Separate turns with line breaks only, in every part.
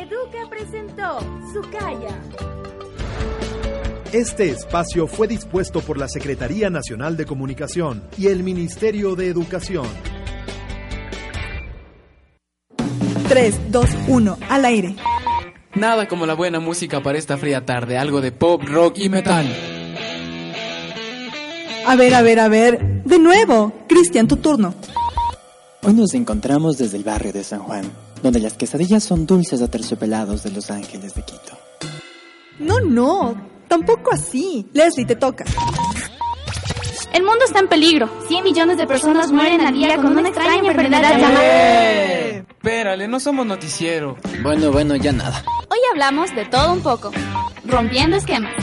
Educa presentó Sucaya.
Este espacio fue dispuesto por la Secretaría Nacional de Comunicación y el Ministerio de Educación.
3, 2, 1, al aire.
Nada como la buena música para esta fría tarde, algo de pop, rock y metal.
A ver, a ver, a ver. De nuevo. Cristian, tu turno.
Hoy nos encontramos desde el barrio de San Juan, donde las quesadillas son dulces aterciopelados de Los Ángeles de Quito.
No, no, tampoco así. Leslie, te toca.
El mundo está en peligro. 100 millones de personas mueren al día con una extraña enfermedad llamada...
¡Eh! Espérale, no somos noticiero.
Bueno, bueno, ya nada.
Hoy hablamos de todo un poco. Rompiendo esquemas.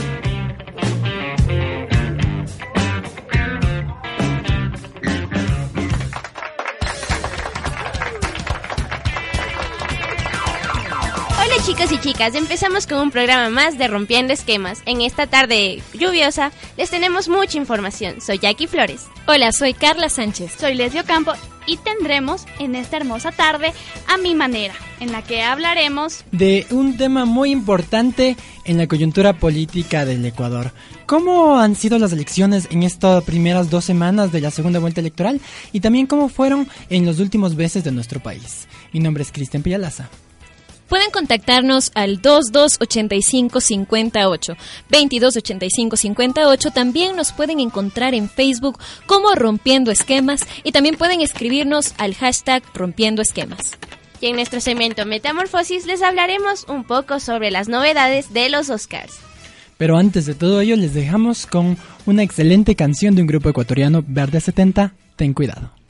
Chicos y chicas, empezamos con un programa más de Rompiendo Esquemas. En esta tarde lluviosa les tenemos mucha información. Soy Jackie Flores.
Hola, soy Carla Sánchez.
Soy Leslie Ocampo y tendremos en esta hermosa tarde a mi manera, en la que hablaremos
de un tema muy importante en la coyuntura política del Ecuador. ¿Cómo han sido las elecciones en estas primeras dos semanas de la segunda vuelta electoral? Y también cómo fueron en los últimos meses de nuestro país. Mi nombre es Cristian Pillalaza.
Pueden contactarnos al 228558, 228558. También nos pueden encontrar en Facebook como Rompiendo Esquemas y también pueden escribirnos al hashtag Rompiendo Esquemas.
Y en nuestro segmento Metamorfosis les hablaremos un poco sobre las novedades de los Oscars.
Pero antes de todo ello les dejamos con una excelente canción de un grupo ecuatoriano, Verde 70, Ten cuidado.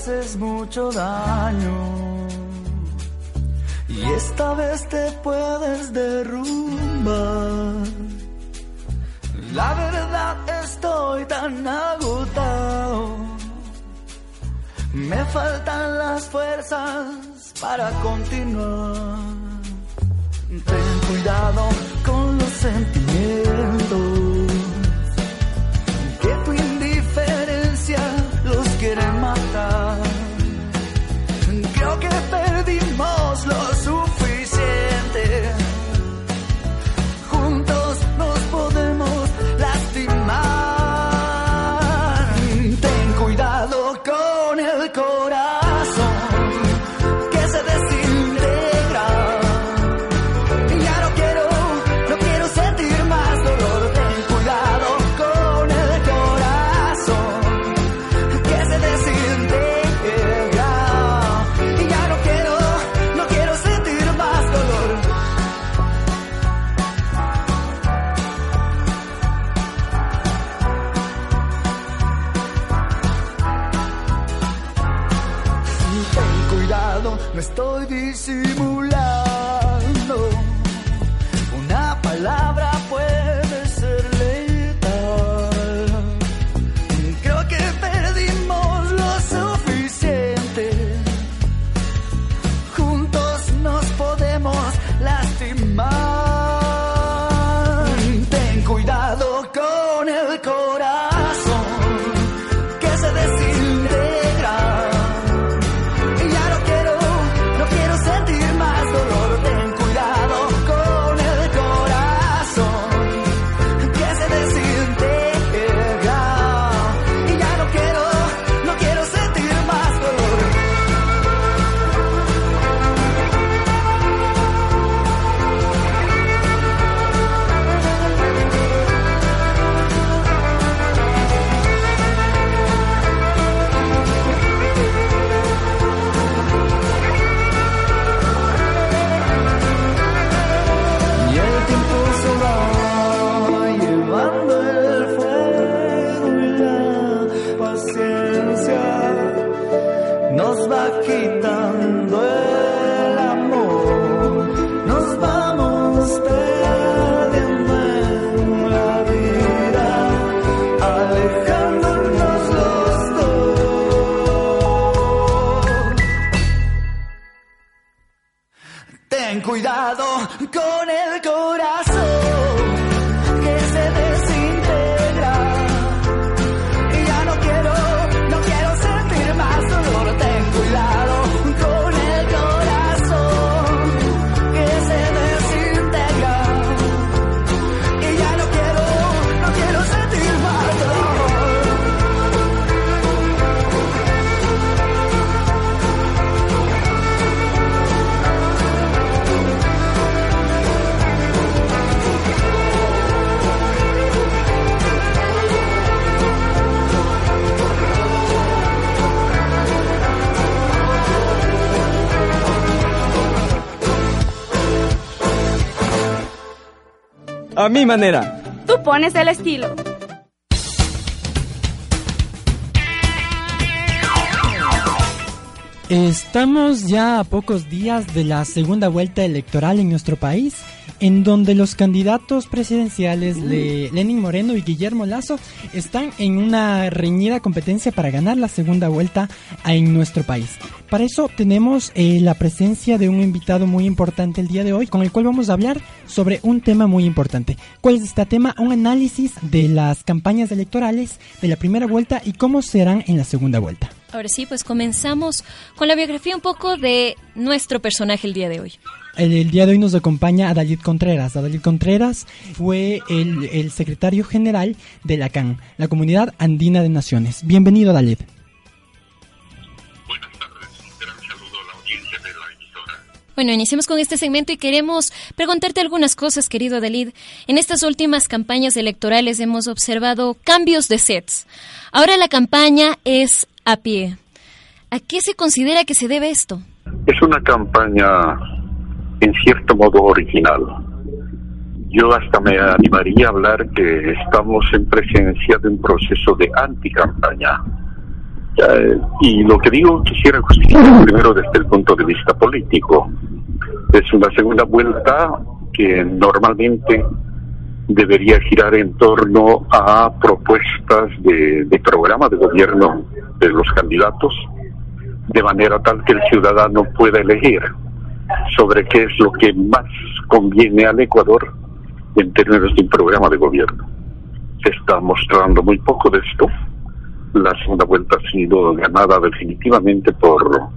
Haces mucho daño. Y esta vez te puedes derrumbar. La verdad estoy tan agotado. Me faltan las fuerzas para continuar. Ten cuidado con los sentimientos. estoy disimulando. Con el corazón
A mi manera.
Tú pones el estilo.
Estamos ya a pocos días de la segunda vuelta electoral en nuestro país, en donde los candidatos presidenciales de Lenin Moreno y Guillermo Lazo están en una reñida competencia para ganar la segunda vuelta en nuestro país. Para eso tenemos eh, la presencia de un invitado muy importante el día de hoy, con el cual vamos a hablar sobre un tema muy importante. ¿Cuál es este tema? Un análisis de las campañas electorales de la primera vuelta y cómo serán en la segunda vuelta.
Ahora sí, pues comenzamos con la biografía un poco de nuestro personaje el día de hoy.
El, el día de hoy nos acompaña Adalid Contreras. Adalid Contreras fue el, el secretario general de la CAN, la Comunidad Andina de Naciones. Bienvenido, Adalid.
Bueno, iniciamos con este segmento y queremos preguntarte algunas cosas, querido Adalid. En estas últimas campañas electorales hemos observado cambios de sets. Ahora la campaña es a pie. ¿A qué se considera que se debe esto?
Es una campaña en cierto modo original. Yo hasta me animaría a hablar que estamos en presencia de un proceso de anticampaña. Eh, y lo que digo quisiera justificar primero desde el punto de vista político. Es una segunda vuelta que normalmente debería girar en torno a propuestas de, de programa de gobierno de los candidatos, de manera tal que el ciudadano pueda elegir sobre qué es lo que más conviene al Ecuador en términos de un programa de gobierno. Se está mostrando muy poco de esto. La segunda vuelta ha sido ganada definitivamente por,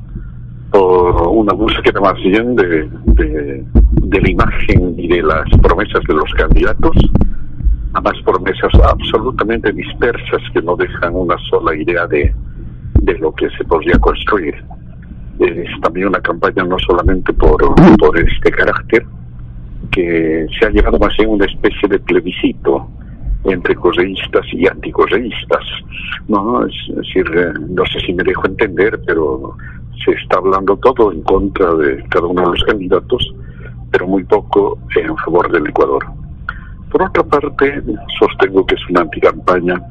por una búsqueda más bien de, de, de la imagen y de las promesas de los candidatos, a más promesas absolutamente dispersas que no dejan una sola idea de, de lo que se podría construir. Es también una campaña no solamente por, por este carácter, que se ha llevado más bien una especie de plebiscito entre correístas y anticorreístas. No, es decir, eh, no sé si me dejo entender, pero se está hablando todo en contra de cada uno de los candidatos, pero muy poco en favor del Ecuador. Por otra parte, sostengo que es una anticampaña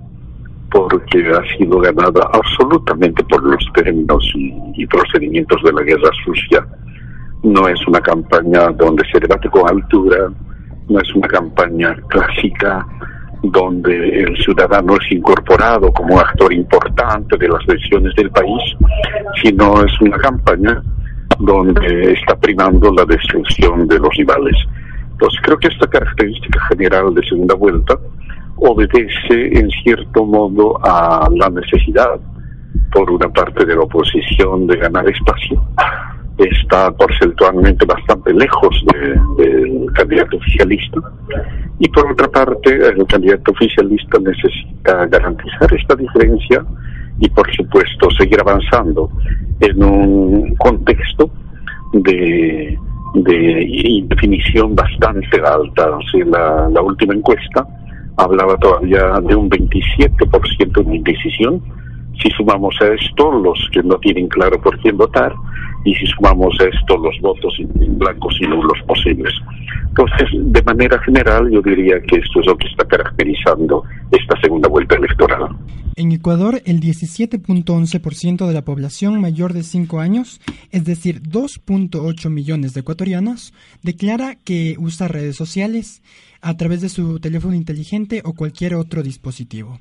porque ha sido ganada absolutamente por los términos y, procedimientos de la guerra sucia. No es una campaña donde se debate con altura, no es una campaña clásica donde el ciudadano es incorporado como actor importante de las decisiones del país, sino es una campaña donde está primando la destrucción de los rivales. Entonces creo que esta característica general de segunda vuelta obedece en cierto modo a la necesidad por una parte de la oposición de ganar espacio. Está porcentualmente bastante lejos del de, candidato oficialista. Y por otra parte, el candidato oficialista necesita garantizar esta diferencia y, por supuesto, seguir avanzando en un contexto de, de definición bastante alta. O sea, la última encuesta hablaba todavía de un 27% de indecisión. Si sumamos a esto los que no tienen claro por quién votar y si sumamos a esto los votos blancos y nulos posibles. Entonces, de manera general, yo diría que esto es lo que está caracterizando esta segunda vuelta electoral.
En Ecuador, el 17.11% de la población mayor de 5 años, es decir, 2.8 millones de ecuatorianos, declara que usa redes sociales. a través de su teléfono inteligente o cualquier otro dispositivo.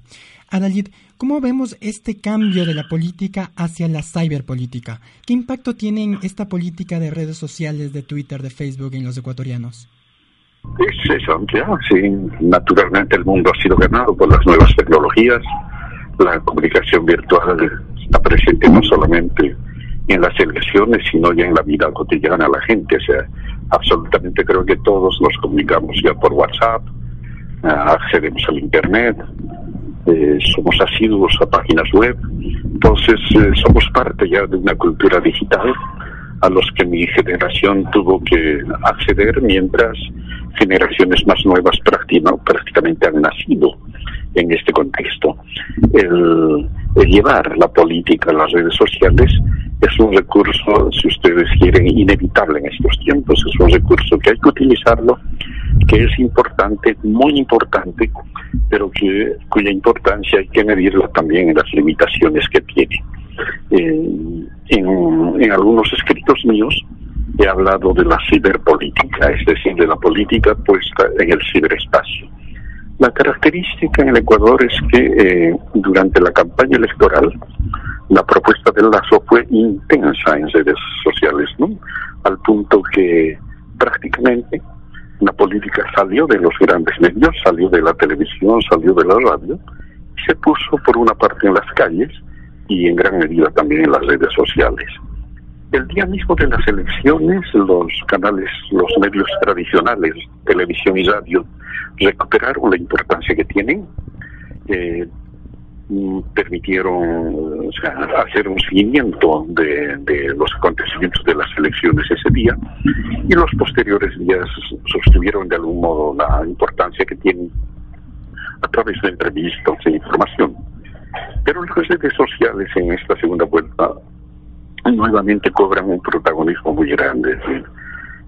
Adalid, ¿cómo vemos este cambio de la política hacia la ciberpolítica? ¿Qué impacto tiene esta política de redes sociales, de Twitter, de Facebook en los ecuatorianos?
Es, es amplia, sí. Naturalmente el mundo ha sido ganado por las nuevas tecnologías. La comunicación virtual está presente no solamente en las elecciones, sino ya en la vida cotidiana la gente. O sea, absolutamente creo que todos nos comunicamos ya por WhatsApp, ah, accedemos al Internet, eh, somos asiduos a páginas web, entonces eh, somos parte ya de una cultura digital a los que mi generación tuvo que acceder mientras generaciones más nuevas prácticamente han nacido en este contexto. El, llevar la política a las redes sociales es un recurso, si ustedes quieren, inevitable en estos tiempos. Es un recurso que hay que utilizarlo, que es importante, muy importante, pero que, cuya importancia hay que medirla también en las limitaciones que tiene. en, en algunos escritos míos he hablado de la ciberpolítica, es decir, de la política puesta en el ciberespacio. La característica en el Ecuador es que eh, durante la campaña electoral la propuesta del Lazo fue intensa en redes sociales, ¿no? Al punto que prácticamente la política salió de los grandes medios, salió de la televisión, salió de la radio, y se puso por una parte en las calles y en gran medida también en las redes sociales. El día mismo de las elecciones, los canales, los medios tradicionales, televisión y radio, recuperaron la importancia que tienen, eh, mm, permitieron hacer un seguimiento de, los acontecimientos de las elecciones ese día y los posteriores días sostuvieron de algún modo la importancia que tienen a través de entrevistas e información. Pero las redes sociales en esta segunda vuelta nuevamente cobran un protagonismo muy grande.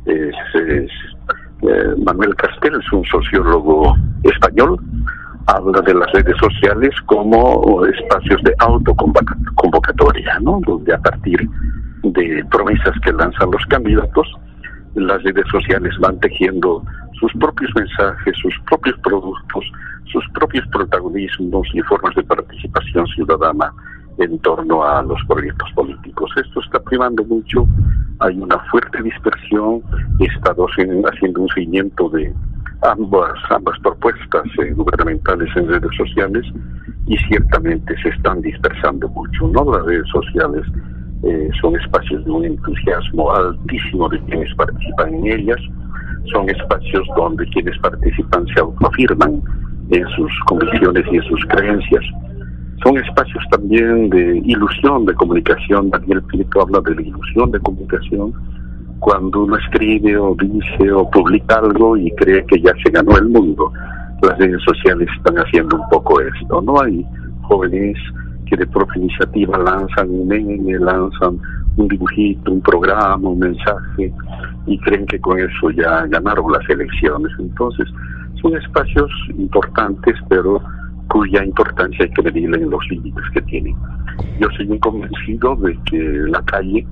Es, eh, Manuel Castel es un sociólogo español, habla de las redes sociales como espacios de autoconvocatoria, ¿no? donde a partir de promesas que lanzan los candidatos, las redes sociales van tejiendo sus propios mensajes, sus propios productos, sus propios protagonismos y formas de participación ciudadana en torno a los proyectos políticos. Esto está privando mucho, hay una fuerte dispersión, he estado haciendo un seguimiento de ambas, ambas propuestas eh, gubernamentales en redes sociales y ciertamente se están dispersando mucho. Las redes sociales eh, son espacios de un entusiasmo altísimo de quienes participan en ellas, son espacios donde quienes participan se autoafirman en sus convicciones y en sus creencias son espacios también de ilusión de comunicación. Daniel Prieto habla de la ilusión de comunicación cuando uno escribe o dice o publica algo y cree que ya se ganó el mundo. Las redes sociales están haciendo un poco esto, ¿no? Hay jóvenes que de propia iniciativa lanzan un meme, lanzan un dibujito, un programa, un mensaje y creen que con eso ya ganaron las elecciones. Entonces, son espacios importantes, pero cuya importancia hay que medirla en los límites que tiene. Yo soy muy convencido de que la calle,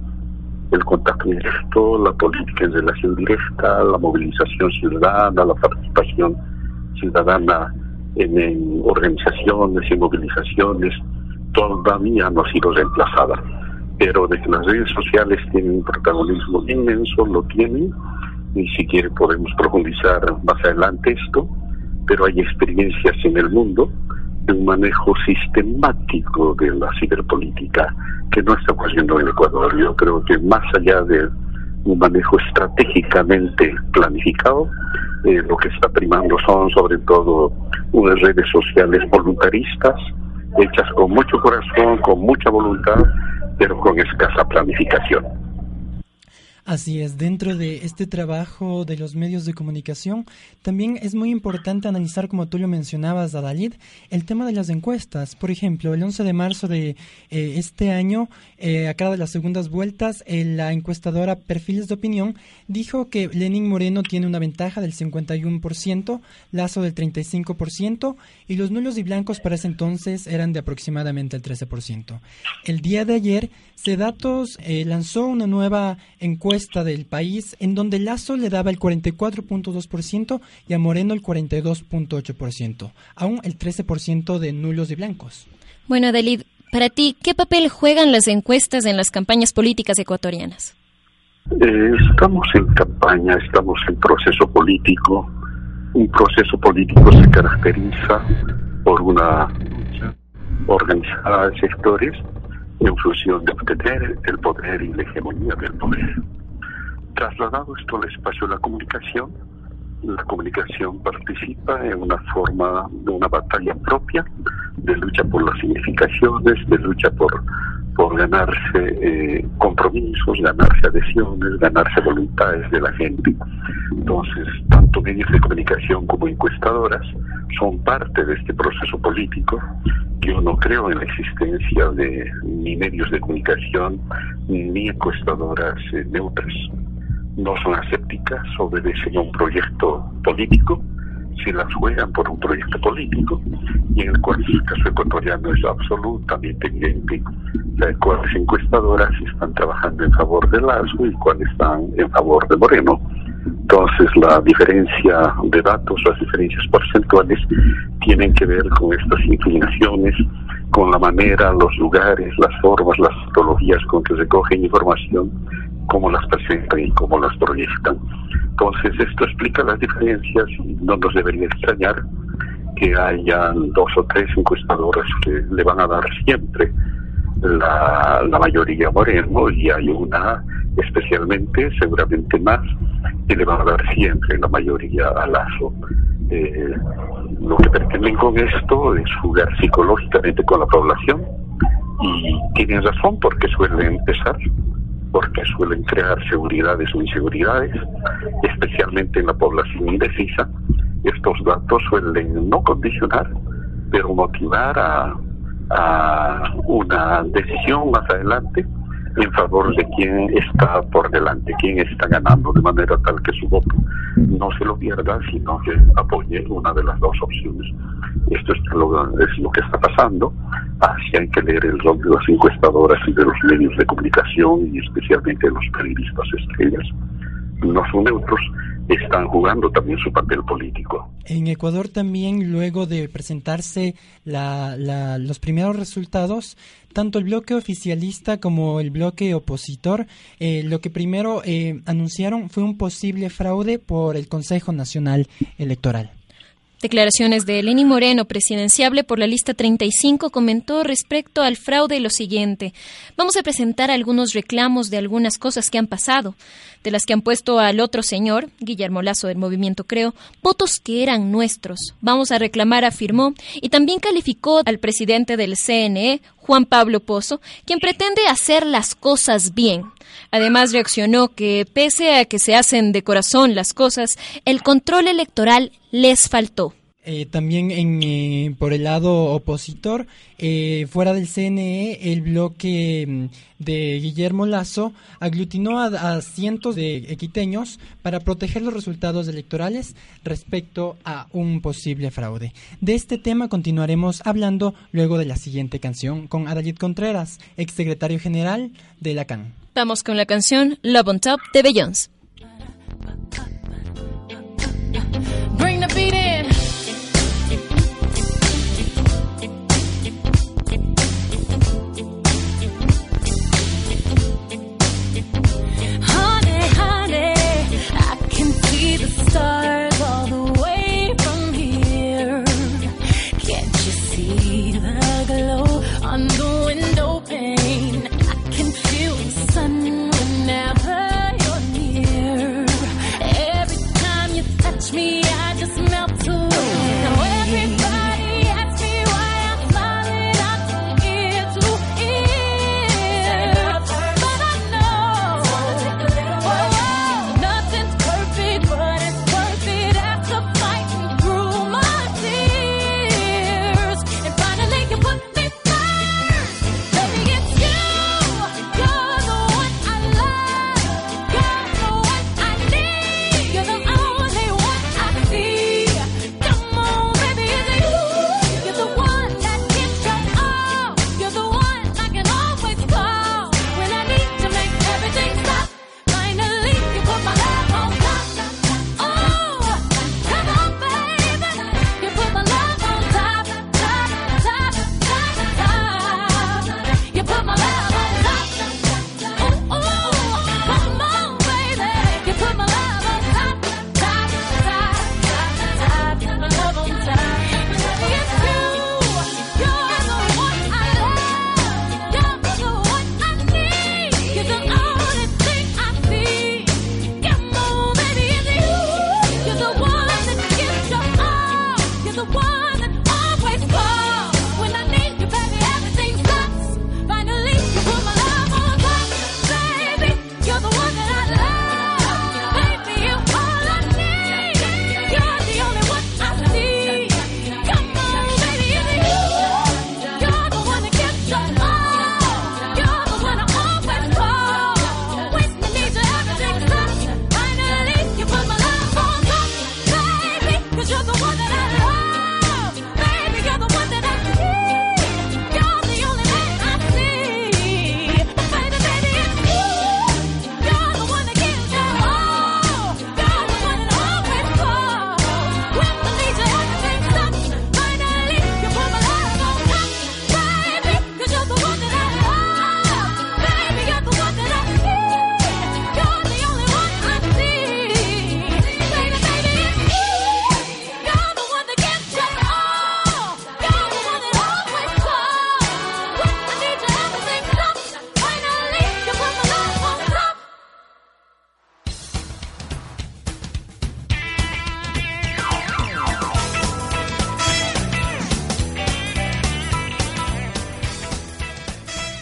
el contacto directo, la política en relación directa, la movilización ciudadana, la participación ciudadana en, organizaciones y movilizaciones, todavía no ha sido reemplazada. Pero de que las redes sociales tienen un protagonismo inmenso, lo tienen, y si quiere podemos profundizar más adelante esto, pero hay experiencias en el mundo de un manejo sistemático de la ciberpolítica que no está ocurriendo en Ecuador. Yo creo que más allá de un manejo estratégicamente planificado, eh, lo que está primando son sobre todo unas redes sociales voluntaristas, hechas con mucho corazón, con mucha voluntad, pero con escasa planificación.
Así es, dentro de este trabajo de los medios de comunicación, también es muy importante analizar, como tú lo mencionabas, Adalid, el tema de las encuestas. Por ejemplo, el 11 de marzo de eh, este año, eh, a cada de las segundas vueltas, eh, la encuestadora Perfiles de Opinión dijo que Lenín Moreno tiene una ventaja del 51%, Lazo del 35%, y los nulos y blancos para ese entonces eran de aproximadamente el 13%. El día de ayer, Cedatos lanzó una nueva encuesta encuesta del país en donde Lazo le daba el 44.2% y a Moreno el 42.8%, aún el 13% de nulos y blancos.
Bueno, Adelid, para ti, ¿qué papel juegan las encuestas en las campañas políticas ecuatorianas?
Eh, estamos en campaña, estamos en proceso político. Un proceso político se caracteriza por una organizada de sectores en función de obtener el poder y la hegemonía del poder. Trasladado esto al espacio de la comunicación, la comunicación participa en una forma de una batalla propia, de lucha por las significaciones, de lucha por, por ganarse eh, compromisos, ganarse adhesiones, ganarse voluntades de la gente. Entonces, tanto medios de comunicación como encuestadoras son parte de este proceso político. Yo no creo en la existencia de ni medios de comunicación ni encuestadoras eh, neutras no son asépticas, obedecen a un proyecto político, si las juegan por un proyecto político, y en el cual el caso ecuatoriano es absolutamente evidente de cuáles encuestadoras están trabajando en favor de Lazo y cuáles están en favor de Moreno. Entonces la diferencia de datos, las diferencias porcentuales tienen que ver con estas inclinaciones, con la manera, los lugares, las formas, las metodologías con que se cogen información cómo las presentan y cómo las proyectan. Entonces esto explica las diferencias y no nos debería extrañar que hayan dos o tres encuestadoras que le van a dar siempre la, la mayoría Moreno y hay una especialmente, seguramente más, que le van a dar siempre la mayoría a Lazo. Eh, lo que pretenden con esto es jugar psicológicamente con la población y tienen razón porque suelen empezar porque suelen crear seguridades o inseguridades, especialmente en la población indecisa. Estos datos suelen no condicionar, pero motivar a, una decisión más adelante en favor de quien está por delante, quien está ganando, de manera tal que su voto no se lo pierda, sino que apoye una de las dos opciones. Esto es lo, es lo que está pasando. Así hay que leer el rol de las encuestadoras y de los medios de comunicación y especialmente de los periodistas estrellas. No son neutros, están jugando también su papel político.
En Ecuador también, luego de presentarse la, los primeros resultados, tanto el bloque oficialista como el bloque opositor, eh, lo que primero eh, anunciaron fue un posible fraude por el Consejo Nacional Electoral.
Declaraciones de Lenny Moreno, presidenciable por la lista 35, comentó respecto al fraude lo siguiente. Vamos a presentar algunos reclamos de algunas cosas que han pasado, de las que han puesto al otro señor, Guillermo Lazo del Movimiento Creo, votos que eran nuestros. Vamos a reclamar, afirmó, y también calificó al presidente del CNE, Juan Pablo Pozo, quien pretende hacer las cosas bien. Además reaccionó que pese a que se hacen de corazón las cosas, el control electoral les faltó.
Eh, también en, eh, por el lado opositor, eh, fuera del CNE, el bloque mm, de Guillermo Lazo aglutinó a, cientos de equiteños para proteger los resultados electorales respecto a un posible fraude. De este tema continuaremos hablando luego de la siguiente canción con Adalid Contreras, exsecretario general de la CAN.
Vamos con la canción Love on Top de Beyoncé.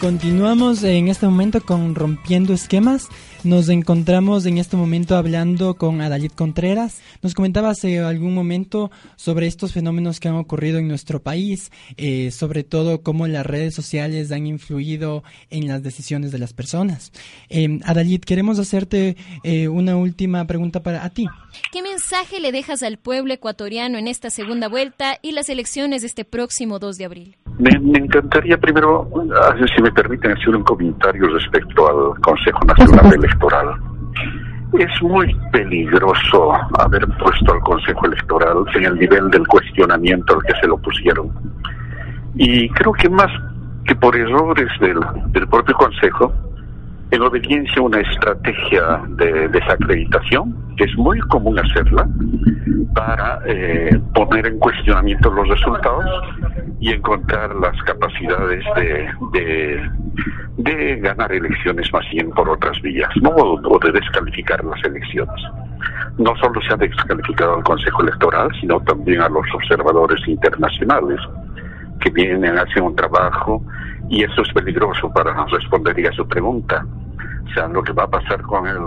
Continuamos en este momento con Rompiendo Esquemas. Nos encontramos en este momento hablando con Adalid Contreras. Nos comentaba hace algún momento sobre estos fenómenos que han ocurrido en nuestro país, eh, sobre todo cómo las redes sociales han influido en las decisiones de las personas. Eh, Adalid, queremos hacerte eh, una última pregunta para a ti.
¿Qué mensaje le dejas al pueblo ecuatoriano en esta segunda vuelta y las elecciones de este próximo 2 de abril?
Me, me encantaría primero, si me permiten, hacer un comentario respecto al Consejo Nacional Electoral. Es muy peligroso haber puesto al Consejo Electoral en el nivel del cuestionamiento al que se lo pusieron. Y creo que más que por errores del, del propio Consejo, en obediencia a una estrategia de desacreditación, que es muy común hacerla, para eh, poner en cuestionamiento los resultados y encontrar las capacidades de, ganar elecciones más bien por otras vías, o de descalificar las elecciones. No solo se ha descalificado al Consejo Electoral, sino también a los observadores internacionales que vienen, hacen un trabajo y eso es peligroso para responder a su pregunta. O sea, lo que va a pasar con, el,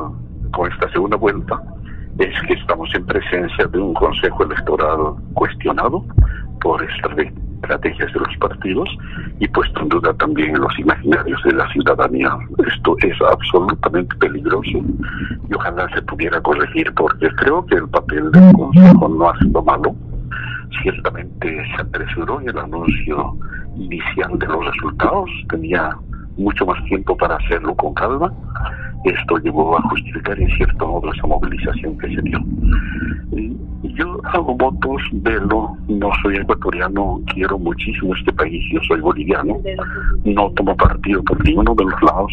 con esta segunda vuelta es que estamos en presencia de un consejo electoral cuestionado por estrategias de los partidos y puesto en duda también los imaginarios de la ciudadanía. Esto es absolutamente peligroso y ojalá se pudiera corregir porque creo que el papel del consejo no ha sido malo ciertamente se apresuró el anuncio inicial de los resultados, tenía mucho más tiempo para hacerlo con calma. Esto llevó a justificar en cierto modo esa movilización que se dio. Yo hago votos, velo, no soy ecuatoriano, quiero muchísimo este país, yo soy boliviano, no tomo partido por ninguno de los lados,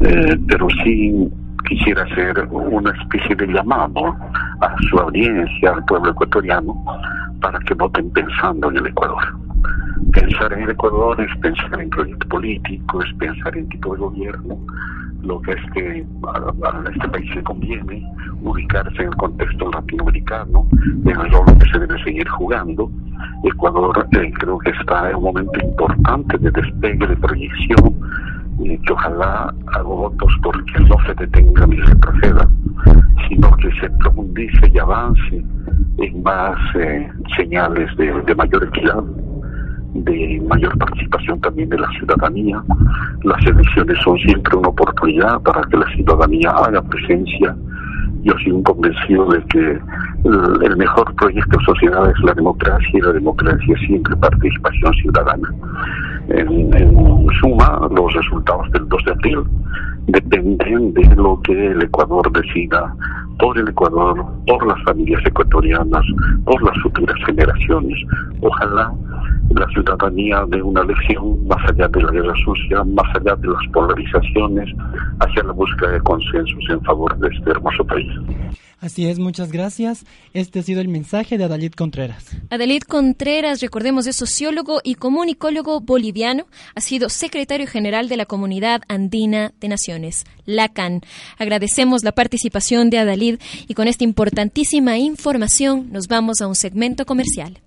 eh, pero sí quisiera hacer una especie de llamado a su audiencia, al pueblo ecuatoriano, para que voten pensando en el Ecuador. Pensar en el Ecuador es pensar en proyecto político, es pensar en tipo de gobierno, lo que es que a, este país le conviene, ubicarse en el contexto latinoamericano, en el rol que se debe seguir jugando. Ecuador eh, creo que está en un momento importante de despegue, de proyección, y que ojalá hago votos porque no se detenga ni retroceda, sino que se profundice y avance en más eh, señales de, de mayor equidad, de mayor participación también de la ciudadanía. Las elecciones son siempre una oportunidad para que la ciudadanía haga presencia. Yo un convencido de que el mejor proyecto de sociedad es la democracia y la democracia es siempre participación ciudadana. En, en suma, los resultados del 2 de abril dependen de lo que el Ecuador decida por el Ecuador, por las familias ecuatorianas, por las futuras generaciones. Ojalá la ciudadanía de una elección más allá de la guerra sucia, más allá de las polarizaciones, hacia la búsqueda de consensos en favor de este hermoso país.
Así es, muchas gracias. Este ha sido el mensaje de Adalid Contreras.
Adalid Contreras, recordemos, es sociólogo y comunicólogo boliviano. Ha sido secretario general de la Comunidad Andina de Naciones, LACAN. Agradecemos la participación de Adalid y con esta importantísima información nos vamos a un segmento comercial.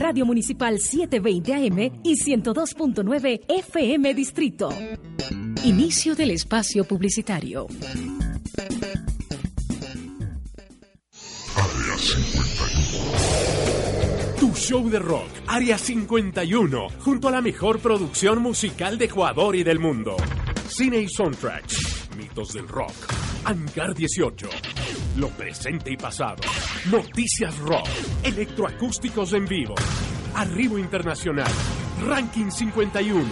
Radio Municipal 720 AM y 102.9 FM Distrito. Inicio del espacio publicitario.
Área 51. Tu show de rock, Área 51, junto a la mejor producción musical de Ecuador y del mundo. Cine y soundtracks, mitos del rock, Angar 18, lo presente y pasado, noticias rock, electroacústicos en vivo, arribo internacional, ranking 51.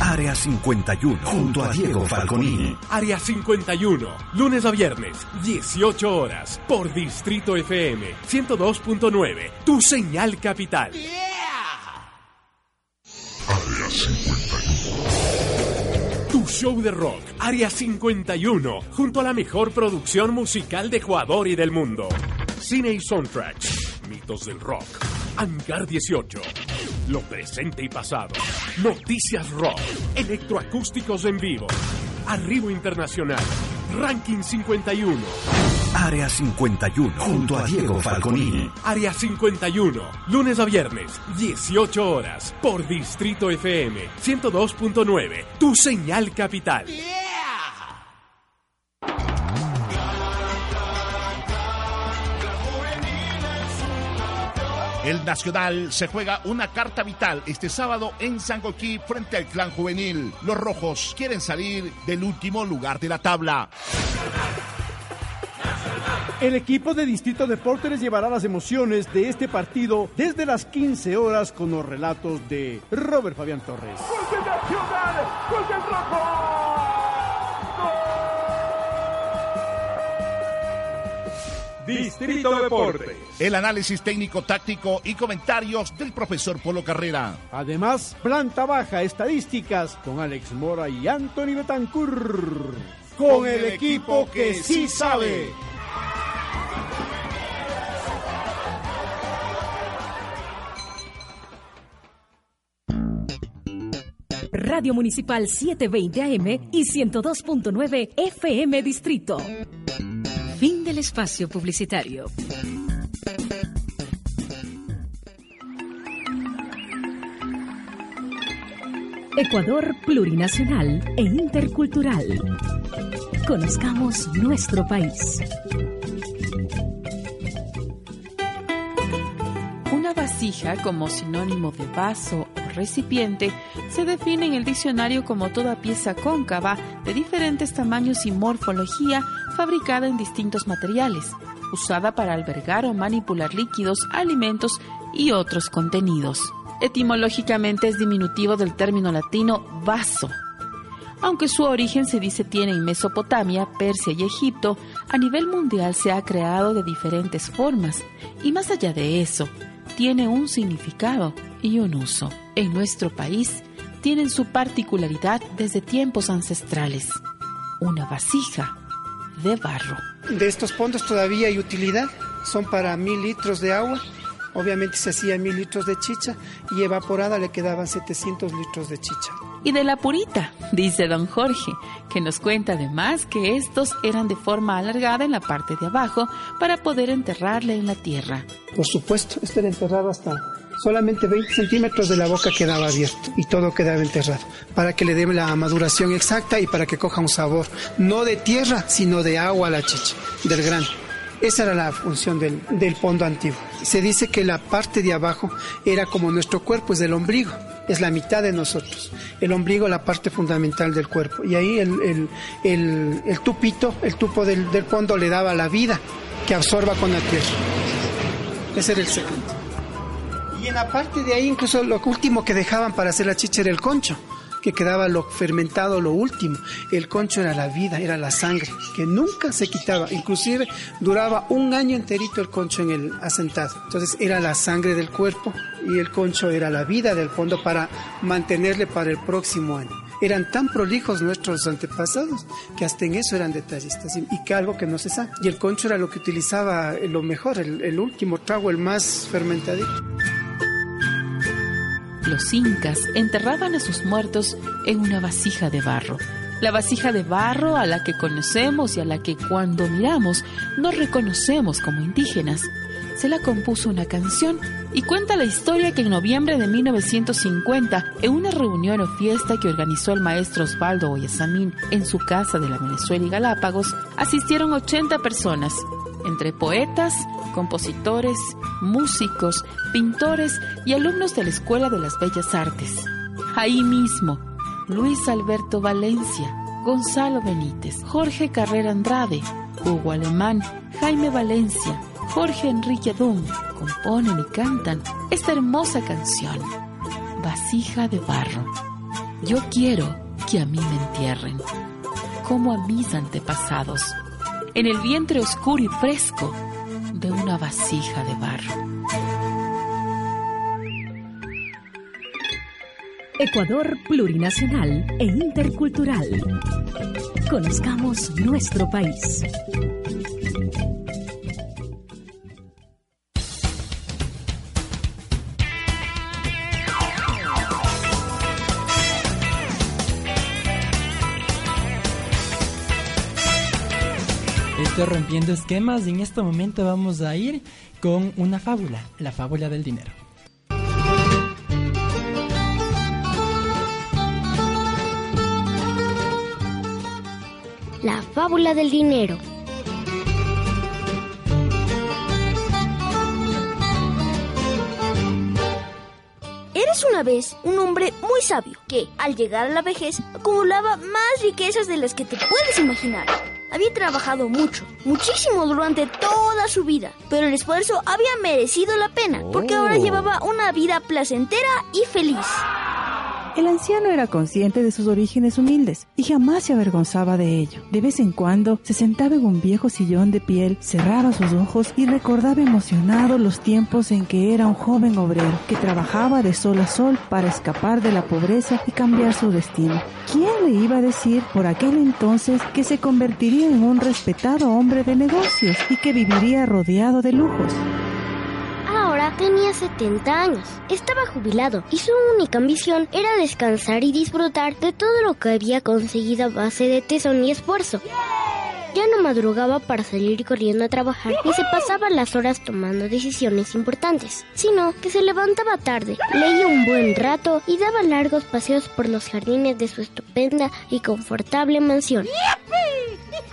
Área 51, junto a Diego Falconini.
Área 51, lunes a viernes, 18 horas, por Distrito FM 102.9, tu señal capital.
Área 51.
Show de rock, Área 51, junto a la mejor producción musical de Ecuador y del mundo. Cine y soundtracks, mitos del rock, Angar 18, lo presente y pasado, noticias rock, electroacústicos en vivo, arribo internacional, ranking 51.
Área 51, junto a Diego Falconi.
Área 51, lunes a viernes, 18 horas, por Distrito FM 102.9, tu señal capital.
El Nacional se juega una carta vital este sábado en Sangoquí frente al Clan Juvenil. Los rojos quieren salir del último lugar de la tabla.
El equipo de Distrito Deportes llevará las emociones de este partido desde las 15 horas con los relatos de Robert Fabián Torres.
Distrito Deportes. El análisis técnico, táctico y comentarios del profesor Polo Carrera.
Además, planta baja estadísticas con Alex Mora y Anthony Betancourt. Con el equipo que sí sabe.
Radio Municipal 720 AM y 102.9 FM Distrito. Fin del espacio publicitario. Ecuador plurinacional e intercultural. Conozcamos nuestro país.
Una vasija como sinónimo de vaso o recipiente se define en el diccionario como toda pieza cóncava de diferentes tamaños y morfología fabricada en distintos materiales, usada para albergar o manipular líquidos, alimentos y otros contenidos. Etimológicamente es diminutivo del término latino vaso. Aunque su origen se dice tiene en Mesopotamia, Persia y Egipto, a nivel mundial se ha creado de diferentes formas y más allá de eso, tiene un significado y un uso. En nuestro país tienen su particularidad desde tiempos ancestrales. Una vasija de barro.
De estos fondos todavía hay utilidad, son para mil litros de agua. Obviamente se hacía mil litros de chicha y evaporada le quedaban 700 litros de chicha.
Y de la purita, dice don Jorge, que nos cuenta además que estos eran de forma alargada en la parte de abajo para poder enterrarle en la tierra.
Por supuesto, este era enterrado hasta solamente 20 centímetros de la boca quedaba abierto y todo quedaba enterrado para que le dé la maduración exacta y para que coja un sabor, no de tierra, sino de agua a la chicha, del grano. Esa era la función del, del fondo antiguo. Se dice que la parte de abajo era como nuestro cuerpo, es del ombligo, es la mitad de nosotros. El ombligo la parte fundamental del cuerpo. Y ahí el, el, el, el tupito, el tupo del, del fondo le daba la vida que absorba con la tierra. Ese era el secreto. Y en la parte de ahí, incluso lo último que dejaban para hacer la chicha era el concho, que quedaba lo fermentado, lo último. El concho era la vida, era la sangre, que nunca se quitaba. Inclusive duraba un año enterito el concho en el asentado. Entonces era la sangre del cuerpo y el concho era la vida del fondo para mantenerle para el próximo año. Eran tan prolijos nuestros antepasados que hasta en eso eran detallistas y y que algo que no se sabe. Y el concho era lo que utilizaba eh, lo mejor, el, el último trago, el más fermentadito.
Los incas enterraban a sus muertos en una vasija de barro. La vasija de barro a la que conocemos y a la que cuando miramos nos reconocemos como indígenas. Se la compuso una canción y cuenta la historia que en noviembre de 1950, en una reunión o fiesta que organizó el maestro Osvaldo Oyasamín en su casa de la Venezuela y Galápagos, asistieron 80 personas, entre poetas, compositores, músicos, pintores y alumnos de la Escuela de las Bellas Artes. Ahí mismo, Luis Alberto Valencia, Gonzalo Benítez, Jorge Carrera Andrade, Hugo Alemán, Jaime Valencia, Jorge Enrique Dum componen y cantan esta hermosa canción, Vasija de Barro. Yo quiero que a mí me entierren, como a mis antepasados, en el vientre oscuro y fresco de una vasija de barro.
Ecuador plurinacional e intercultural. Conozcamos nuestro país.
Rompiendo Esquemas y en este momento vamos a ir con una fábula, la fábula del dinero.
La fábula del dinero.
Eres una vez un hombre muy sabio que, al llegar a la vejez, acumulaba más riquezas de las que te puedes imaginar. Había trabajado mucho, muchísimo durante toda su vida, pero el esfuerzo había merecido la pena, porque ahora
Oh.
llevaba una vida placentera y feliz.
El anciano era consciente de sus orígenes humildes y jamás se avergonzaba de ello. De vez en cuando se sentaba en un viejo sillón de piel, cerraba sus ojos y recordaba emocionado los tiempos en que era un joven obrero que trabajaba de sol a sol para escapar de la pobreza y cambiar su destino. ¿Quién le iba a decir por aquel entonces que se convertiría en un respetado hombre de negocios y que viviría rodeado de lujos?
Tenía 70 años, estaba jubilado y su única ambición era descansar y disfrutar de todo lo que había conseguido a base de tesón y esfuerzo. Ya no madrugaba para salir corriendo a trabajar ni se pasaba las horas tomando decisiones importantes, sino que se levantaba tarde, leía un buen rato y daba largos paseos por los jardines de su estupenda y confortable mansión.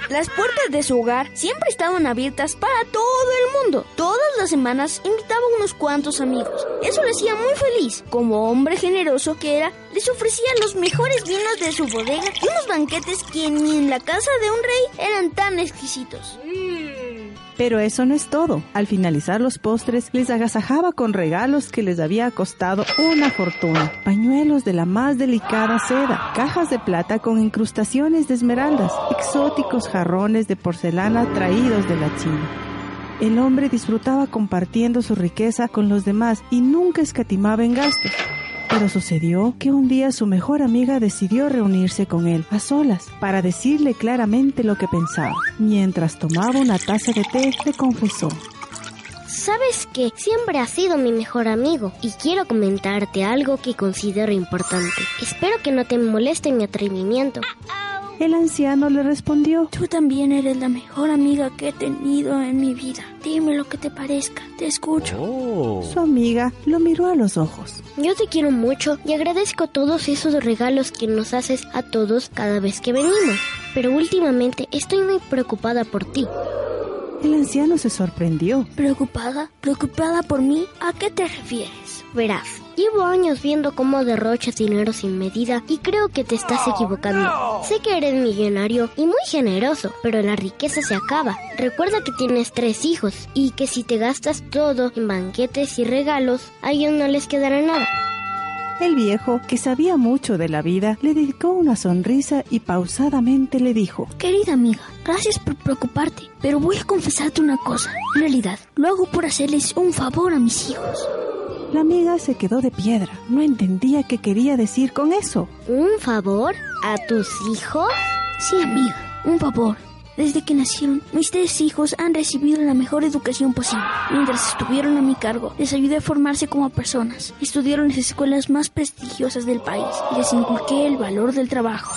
Las puertas de su hogar siempre estaban abiertas para todo el mundo. Todas las semanas invitaba a unos cuantos amigos. Eso le hacía muy feliz. Como hombre generoso que era, les ofrecía los mejores vinos de su bodega y unos banquetes que ni en la casa de un rey eran tan exquisitos.
Pero eso no es todo. Al finalizar los postres, les agasajaba con regalos que les había costado una fortuna. Pañuelos de la más delicada seda, cajas de plata con incrustaciones de esmeraldas, exóticos jarrones de porcelana traídos de la China. El hombre disfrutaba compartiendo su riqueza con los demás y nunca escatimaba en gastos. Pero sucedió que un día su mejor amiga decidió reunirse con él a solas para decirle claramente lo que pensaba. Mientras tomaba una taza de té, le confesó.
Sabes que siempre has sido mi mejor amigo y quiero comentarte algo que considero importante. Espero que no te moleste mi atrevimiento.
El anciano le respondió.
Tú también eres la mejor amiga que he tenido en mi vida. Dime lo que te parezca. Te escucho.
Su amiga lo miró a los ojos.
Yo te quiero mucho y agradezco todos esos regalos que nos haces a todos cada vez que venimos. Pero últimamente estoy muy preocupada por ti.
El anciano se sorprendió.
¿Preocupada? ¿Preocupada por mí? ¿A qué te refieres?
Verás, llevo años viendo cómo derrochas dinero sin medida y creo que te estás equivocando. Sé que eres millonario y muy generoso, pero la riqueza se acaba. Recuerda que tienes tres hijos y que si te gastas todo en banquetes y regalos, a ellos no les quedará nada.
El viejo, que sabía mucho de la vida, le dedicó una sonrisa y pausadamente le dijo,
Querida amiga, gracias por preocuparte, pero voy a confesarte una cosa. En realidad, lo hago por hacerles un favor a mis hijos.
La amiga se quedó de piedra. No entendía qué quería decir con eso.
¿Un favor? ¿A tus hijos?
Sí, amiga, un favor. Desde que nacieron, mis tres hijos han recibido la mejor educación posible. Mientras estuvieron a mi cargo, les ayudé a formarse como personas. Estudiaron en las escuelas más prestigiosas del país y les inculqué el valor del trabajo.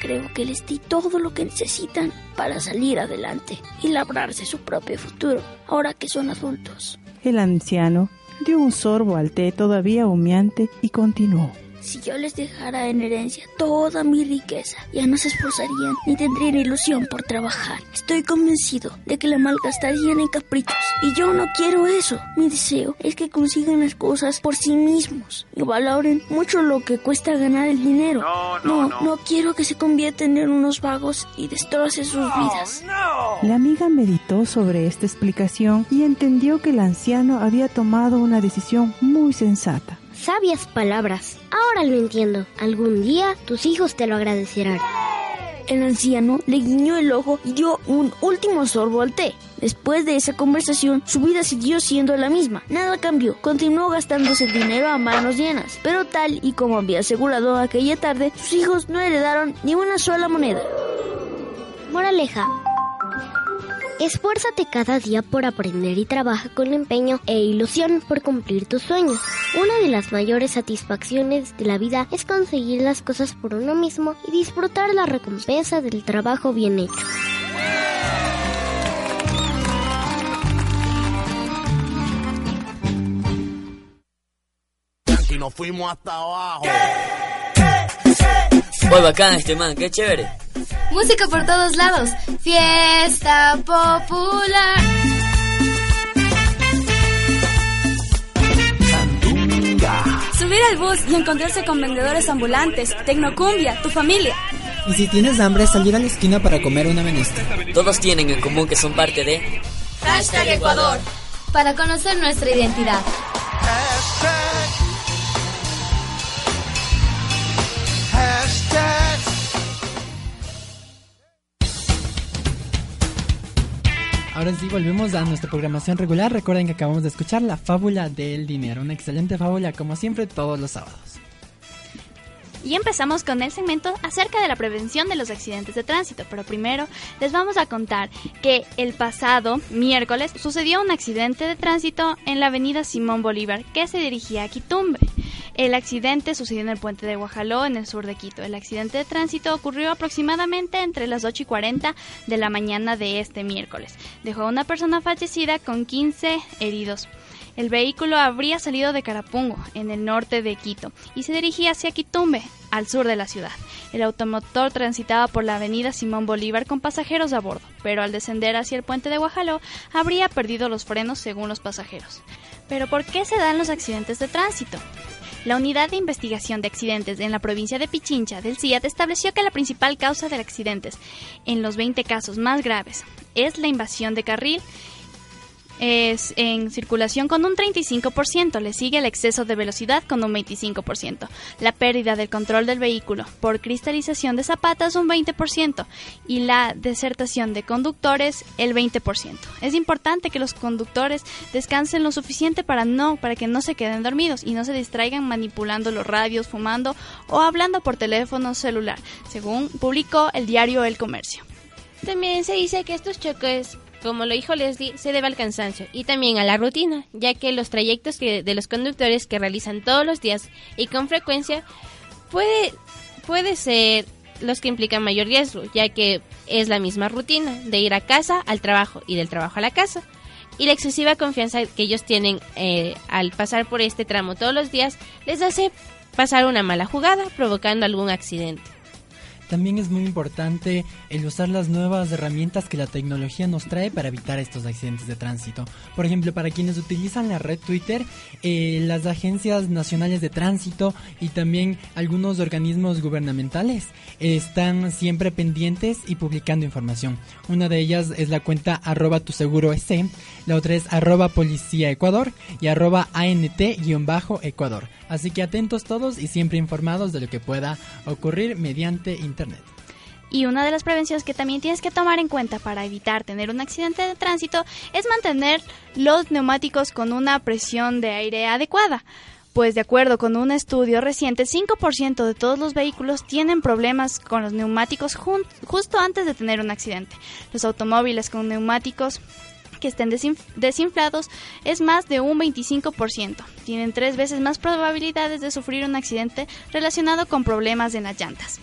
Creo que les di todo lo que necesitan para salir adelante y labrarse su propio futuro, ahora que son adultos.
El anciano dio un sorbo al té todavía humeante y continuó.
Si yo les dejara en herencia toda mi riqueza, ya no se esforzarían ni tendrían ilusión por trabajar. Estoy convencido de que la malgastarían en caprichos. Y yo no quiero eso. Mi deseo es que consigan las cosas por sí mismos y valoren mucho lo que cuesta ganar el dinero. No, no, quiero que se conviertan en unos vagos y destrocen sus vidas.
La amiga meditó sobre esta explicación y entendió que el anciano había tomado una decisión muy sensata.
Sabias palabras. Ahora lo entiendo. Algún día tus hijos te lo agradecerán.
El anciano le guiñó el ojo y dio un último sorbo al té. Después de esa conversación, su vida siguió siendo la misma. Nada cambió. Continuó gastándose el dinero a manos llenas. Pero tal y como había asegurado aquella tarde, sus hijos no heredaron ni una sola moneda.
Moraleja. Esfuérzate cada día por aprender y trabaja con empeño e ilusión por cumplir tus sueños. Una de las mayores satisfacciones de la vida es conseguir las cosas por uno mismo y disfrutar la recompensa del trabajo bien hecho.
Si nos fuimos hasta abajo.
Bacán este man, qué chévere.
Música por todos lados. Fiesta popular.
Subir al bus y encontrarse con vendedores ambulantes, Tecnocumbia, tu familia.
Y si tienes hambre, salir a la esquina para comer una menestra.
Todos tienen en común que son parte de...
Hashtag Ecuador. Para conocer nuestra identidad.
Ahora sí, volvemos a nuestra programación regular. Recuerden que acabamos de escuchar la fábula del dinero. Una excelente fábula, como siempre, todos los sábados.
Y empezamos con el segmento acerca de la prevención de los accidentes de tránsito. Pero primero les vamos a contar que el pasado miércoles sucedió un accidente de tránsito en la avenida Simón Bolívar que se dirigía a Quitumbe. El accidente sucedió en el puente de Guajaló, en el sur de Quito. El accidente de tránsito ocurrió aproximadamente entre las 8 y 40 de la mañana de este miércoles. Dejó a una persona fallecida con 15 heridos. El vehículo habría salido de Carapungo, en el norte de Quito, y se dirigía hacia Quitumbe, al sur de la ciudad. El automotor transitaba por la avenida Simón Bolívar con pasajeros a bordo, pero al descender hacia el puente de Guajaló habría perdido los frenos según los pasajeros. Pero ¿por qué se dan los accidentes de tránsito? La Unidad de Investigación de Accidentes en la provincia de Pichincha del CIAT estableció que la principal causa de accidentes, en los 20 casos más graves, es la invasión de carril es en circulación con un 35%, le sigue el exceso de velocidad con un 25%, la pérdida del control del vehículo por cristalización de zapatas un 20% y la desertación de conductores el 20%. Es importante que los conductores descansen lo suficiente para no para que no se queden dormidos y no se distraigan manipulando los radios, fumando o hablando por teléfono celular, según publicó el diario El Comercio. También se dice que estos choques como lo dijo Leslie, se debe al cansancio y también a la rutina, ya que los trayectos de los conductores que realizan todos los días y con frecuencia puede, puede ser los que implican mayor riesgo, ya que es la misma rutina de ir a casa al trabajo y del trabajo a la casa. Y la excesiva confianza que ellos tienen eh, al pasar por este tramo todos los días les hace pasar una mala jugada, provocando algún accidente.
También es muy importante el usar las nuevas herramientas que la tecnología nos trae para evitar estos accidentes de tránsito. Por ejemplo, para quienes utilizan la red Twitter, eh, las agencias nacionales de tránsito y también algunos organismos gubernamentales están siempre pendientes y publicando información. Una de ellas es la cuenta arroba tu seguro S, la otra es arroba policía Ecuador y arroba ANT-Ecuador. Así que atentos todos y siempre informados de lo que pueda ocurrir mediante Internet.
Y una de las prevenciones que también tienes que tomar en cuenta para evitar tener un accidente de tránsito es mantener los neumáticos con una presión de aire adecuada. Pues de acuerdo con un estudio reciente, 5% de todos los vehículos tienen problemas con los neumáticos justo antes de tener un accidente. Los automóviles con neumáticos que estén desinflados es más de un 25%. Tienen tres veces más probabilidades de sufrir un accidente relacionado con problemas en las llantas.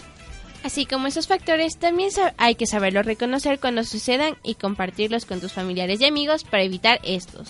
Así como esos factores, también hay que saberlos reconocer cuando sucedan y compartirlos con tus familiares y amigos para evitar estos.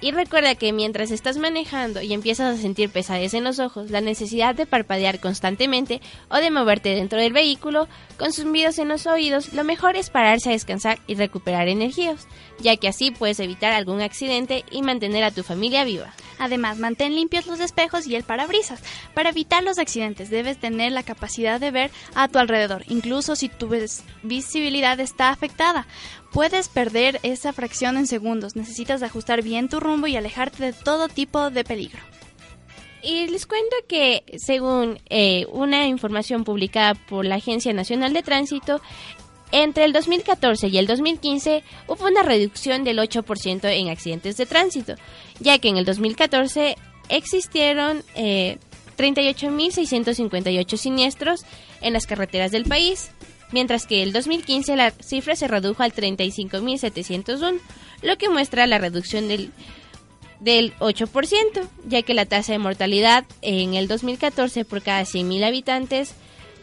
Y recuerda que mientras estás manejando y empiezas a sentir pesadez en los ojos, la necesidad de parpadear constantemente o de moverte dentro del vehículo con zumbidos en los oídos, lo mejor es pararse a descansar y recuperar energías, ya que así puedes evitar algún accidente y mantener a tu familia viva. Además, mantén limpios los espejos y el parabrisas. Para evitar los accidentes debes tener la capacidad de ver a tu alrededor, incluso si tu visibilidad está afectada. Puedes perder esa fracción en segundos. Necesitas ajustar bien tu rumbo y alejarte de todo tipo de peligro. Y les cuento que, según eh, una información publicada por la Agencia Nacional de Tránsito, entre el 2014 y el 2015 hubo una reducción del 8% en accidentes de tránsito, ya que en el 2014 existieron eh, 38.658 siniestros en las carreteras del país, mientras que el 2015 la cifra se redujo al 35.701, lo que muestra la reducción del, del 8%, ya que la tasa de mortalidad en el 2014 por cada 100.000 habitantes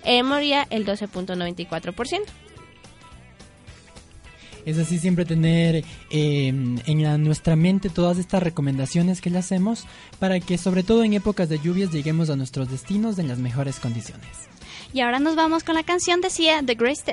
eh, moría el 12.94%.
Es así siempre tener eh, en nuestra mente todas estas recomendaciones que le hacemos para que sobre todo en épocas de lluvias lleguemos a nuestros destinos en las mejores condiciones.
Y ahora nos vamos con la canción de Sia, The Grace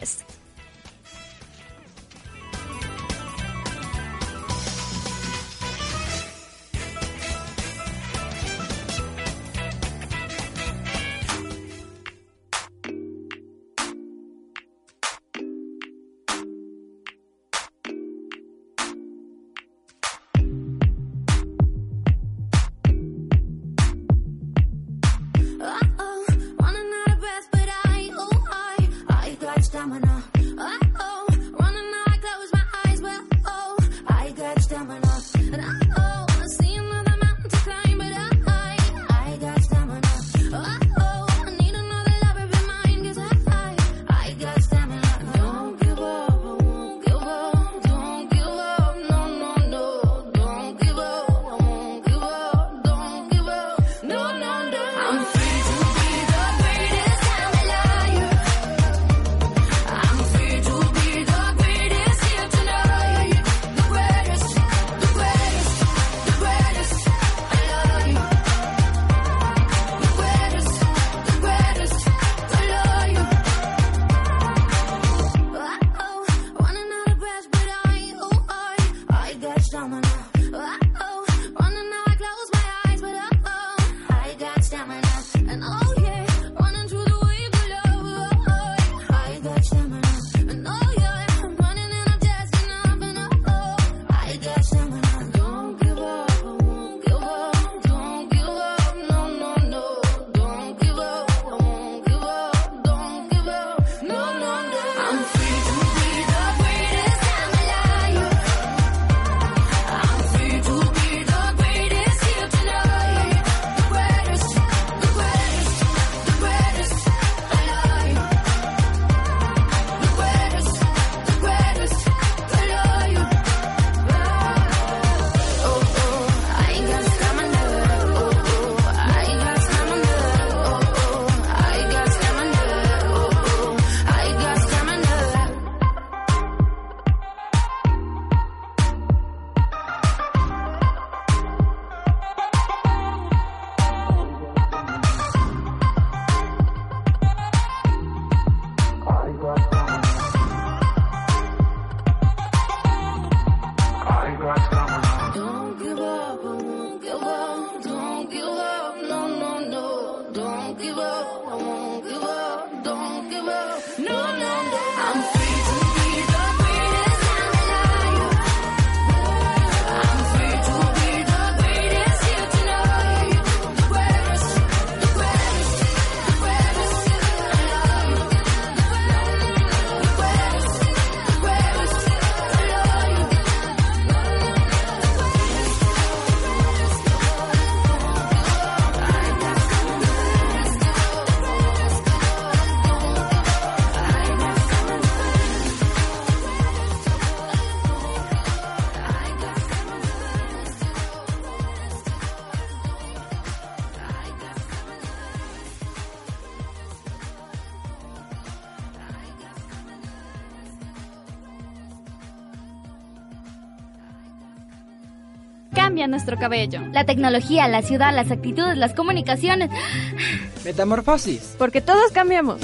Cambia nuestro cabello.
La tecnología, la ciudad, las actitudes, las comunicaciones.
Metamorfosis.
Porque todos cambiamos.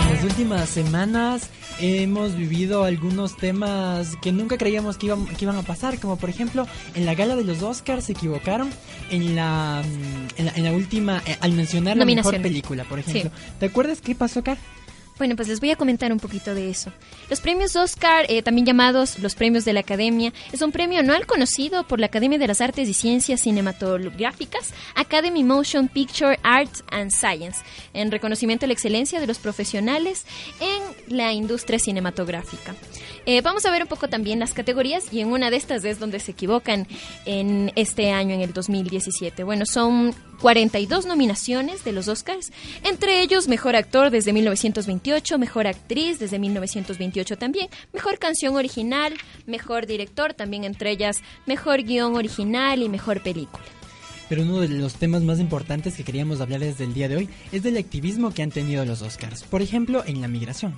En las últimas semanas hemos vivido algunos temas que nunca creíamos que iban, que iban a pasar, como por ejemplo en la gala de los Oscars se equivocaron en la, mm, en la, en la última, eh, al mencionar la mejor película, por ejemplo.
Sí.
¿Te acuerdas qué pasó acá?
Bueno, pues les voy a comentar un poquito de eso. Los premios Oscar, eh, también llamados los premios de la Academia, es un premio anual conocido por la Academia de las Artes y Ciencias Cinematográficas, Academy Motion Picture Arts and Science, en reconocimiento a la excelencia de los profesionales en la industria cinematográfica. Eh, vamos a ver un poco también las categorías y en una de estas es donde se equivocan en este año, en el 2017. Bueno, son 42 nominaciones de los Oscars, entre ellos Mejor Actor desde 1928, Mejor Actriz desde 1928 también, Mejor Canción Original, Mejor Director también entre ellas, Mejor Guión Original y Mejor Película.
Pero uno de los temas más importantes que queríamos hablar desde el día de hoy es del activismo que han tenido los Oscars, por ejemplo, en la migración.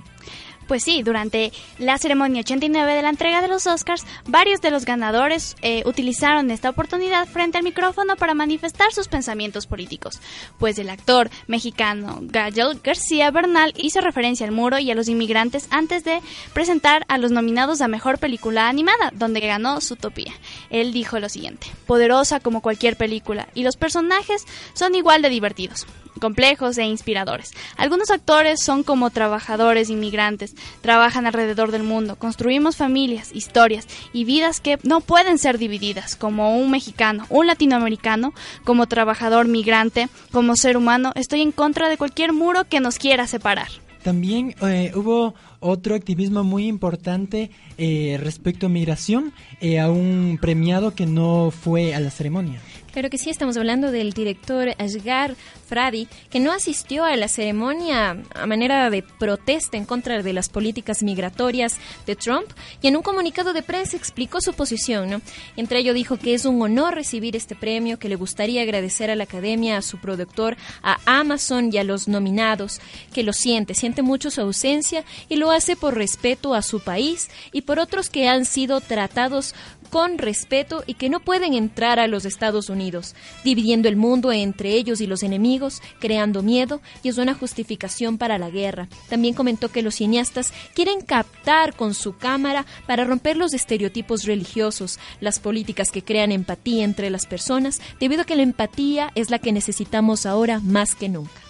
Pues sí, durante la ceremonia 89 de la entrega de los Oscars, varios de los ganadores eh, utilizaron esta oportunidad frente al micrófono para manifestar sus pensamientos políticos. Pues el actor mexicano Gael García Bernal hizo referencia al muro y a los inmigrantes antes de presentar a los nominados a Mejor Película Animada, donde ganó Zootopia. Él dijo lo siguiente, poderosa como cualquier película, y los personajes son igual de divertidos complejos e inspiradores. Algunos actores son como trabajadores inmigrantes, trabajan alrededor del mundo, construimos familias, historias y vidas que no pueden ser divididas, como un mexicano, un latinoamericano, como trabajador migrante, como ser humano, estoy en contra de cualquier muro que nos quiera separar.
También eh, hubo otro activismo muy importante eh, respecto a migración eh, a un premiado que no fue a la ceremonia.
Claro que sí, estamos hablando del director Ashgar Fradi, que no asistió a la ceremonia a manera de protesta en contra de las políticas migratorias de Trump y en un comunicado de prensa explicó su posición. Entre ello dijo que es un honor recibir este premio, que le gustaría agradecer a la academia, a su productor, a Amazon y a los nominados, que lo siente, siente mucho su ausencia y lo hace por respeto a su país y por otros que han sido tratados con respeto y que no pueden entrar a los Estados Unidos, dividiendo el mundo entre ellos y los enemigos, creando miedo y es una justificación para la guerra. También comentó que los cineastas quieren captar con su cámara para romper los estereotipos religiosos, las políticas que crean empatía entre las personas, debido a que la empatía es la que necesitamos ahora más que nunca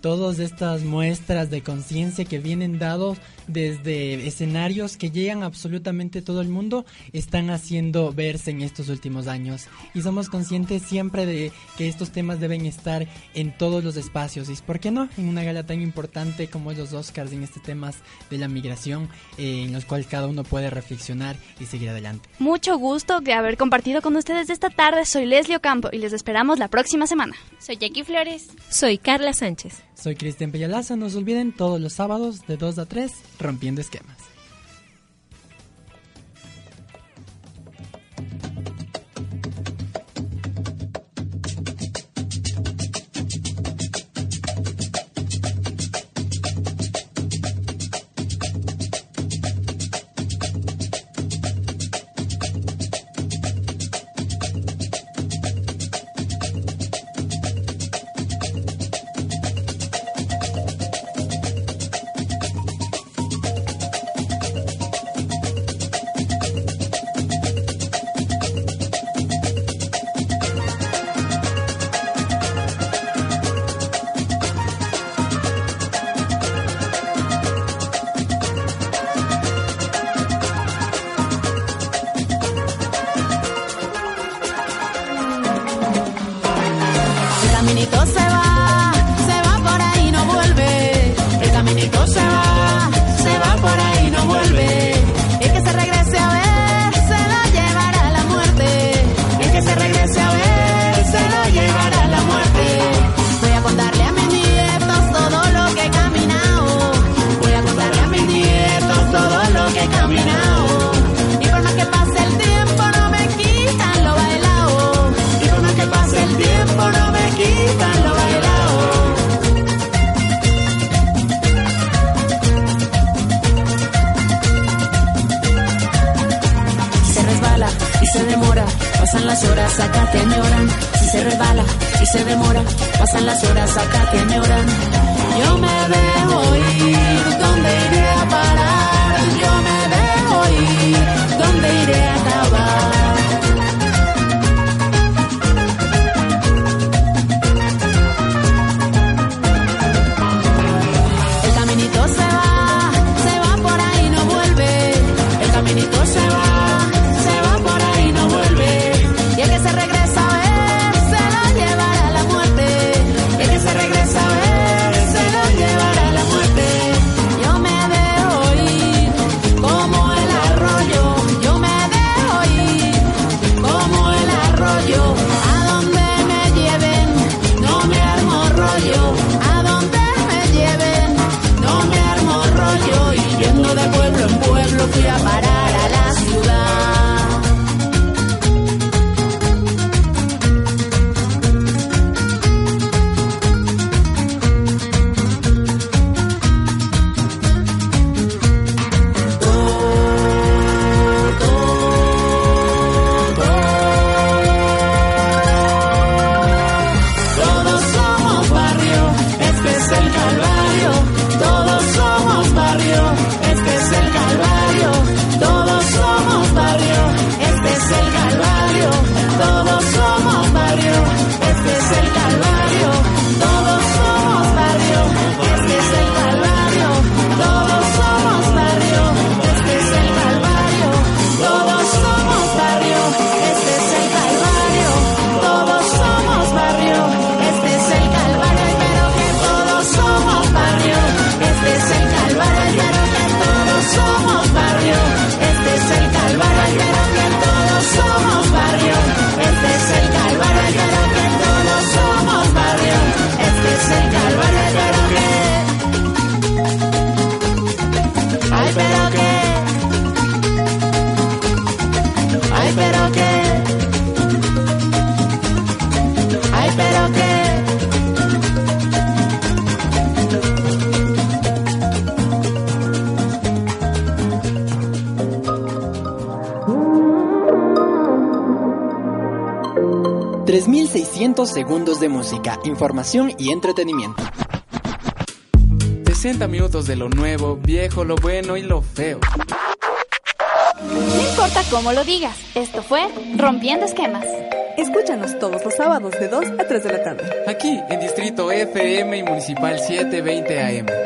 todas estas muestras de conciencia que vienen dados desde escenarios que llegan absolutamente todo el mundo están haciendo verse en estos últimos años y somos conscientes siempre de que estos temas deben estar en todos los espacios y por qué no en una gala tan importante como los Oscars en estos temas de la migración eh, en los cuales cada uno puede reflexionar y seguir adelante.
Mucho gusto de haber compartido con ustedes esta tarde. Soy Leslie Ocampo y les esperamos la próxima semana.
Soy Jackie Flores.
Soy Carla Sánchez.
Soy Cristian Pellalaza. No se olviden todos los sábados de 2 a 3 rompiendo esquemas. 3600 segundos de música, información y entretenimiento.
60 minutos de lo nuevo, viejo, lo bueno y lo feo.
No importa cómo lo digas, esto fue Rompiendo Esquemas.
Escúchanos todos los sábados de 2 a 3 de la tarde.
Aquí, en Distrito FM y Municipal 720 AM.